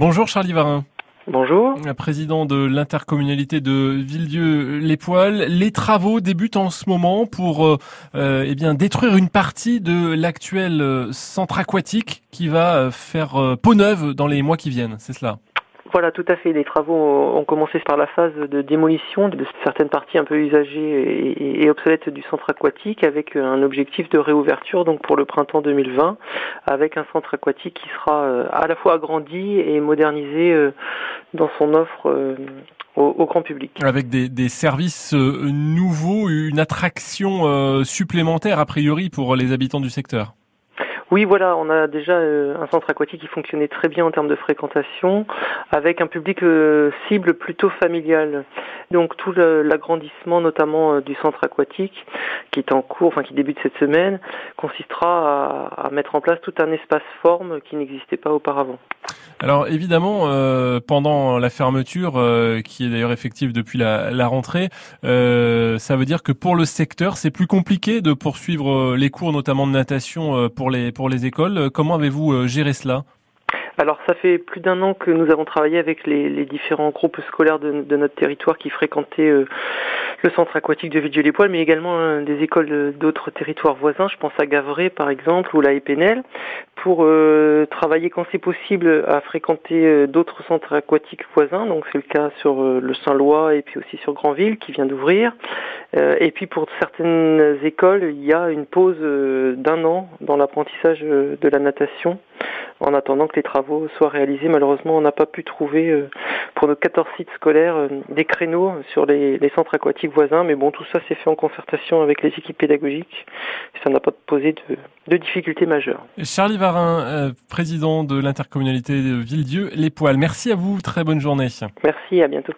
Bonjour Charlie Varin. Bonjour. Président de l'intercommunalité de Villedieu-les-Poils. Les travaux débutent en ce moment pour euh, euh, eh bien détruire une partie de l'actuel euh, centre aquatique qui va faire peau neuve dans les mois qui viennent. C'est cela voilà, tout à fait. Les travaux ont commencé par la phase de démolition de certaines parties un peu usagées et, obsolètes du centre aquatique avec un objectif de réouverture donc pour le printemps 2020 avec un centre aquatique qui sera euh, à la fois agrandi et modernisé euh, dans son offre euh, au, grand public. Avec des, services nouveaux, une attraction supplémentaire a priori pour les habitants du secteur. Oui, voilà, on a déjà euh, un centre aquatique qui fonctionnait très bien en termes de fréquentation, avec un public euh, cible plutôt familial. Donc tout l'agrandissement, notamment euh, du centre aquatique, qui est en cours, enfin qui débute cette semaine, consistera à, mettre en place tout un espace forme qui n'existait pas auparavant. Alors évidemment, pendant la fermeture, qui est d'ailleurs effective depuis la, la rentrée, ça veut dire que pour le secteur, c'est plus compliqué de poursuivre les cours, notamment de natation, pour les pour les écoles. Euh, comment avez-vous euh, géré cela? Alors ça fait plus d'un an que nous avons travaillé avec les, différents groupes scolaires de, notre territoire qui fréquentaient euh, le centre aquatique de Vidieu-les-Poils, mais également des écoles d'autres territoires voisins. Je pense à Gavray par exemple ou la Épinel, pour travailler quand c'est possible à fréquenter d'autres centres aquatiques voisins. Donc c'est le cas sur le Saint-Lois et puis aussi sur Grandville qui vient d'ouvrir. Euh, et puis pour certaines écoles, il y a une pause euh, d'un an dans l'apprentissage euh, de la natation en attendant que les travaux soient réalisés. Malheureusement, on n'a pas pu trouver pour nos 14 sites scolaires des créneaux sur les, centres aquatiques voisins, mais bon, tout ça s'est fait en concertation avec les équipes pédagogiques. Ça n'a pas posé de, de, difficultés majeures. Charlie Varin, président de l'intercommunalité de Villedieu, Les Poils. Merci à vous, très bonne journée. Merci, à bientôt.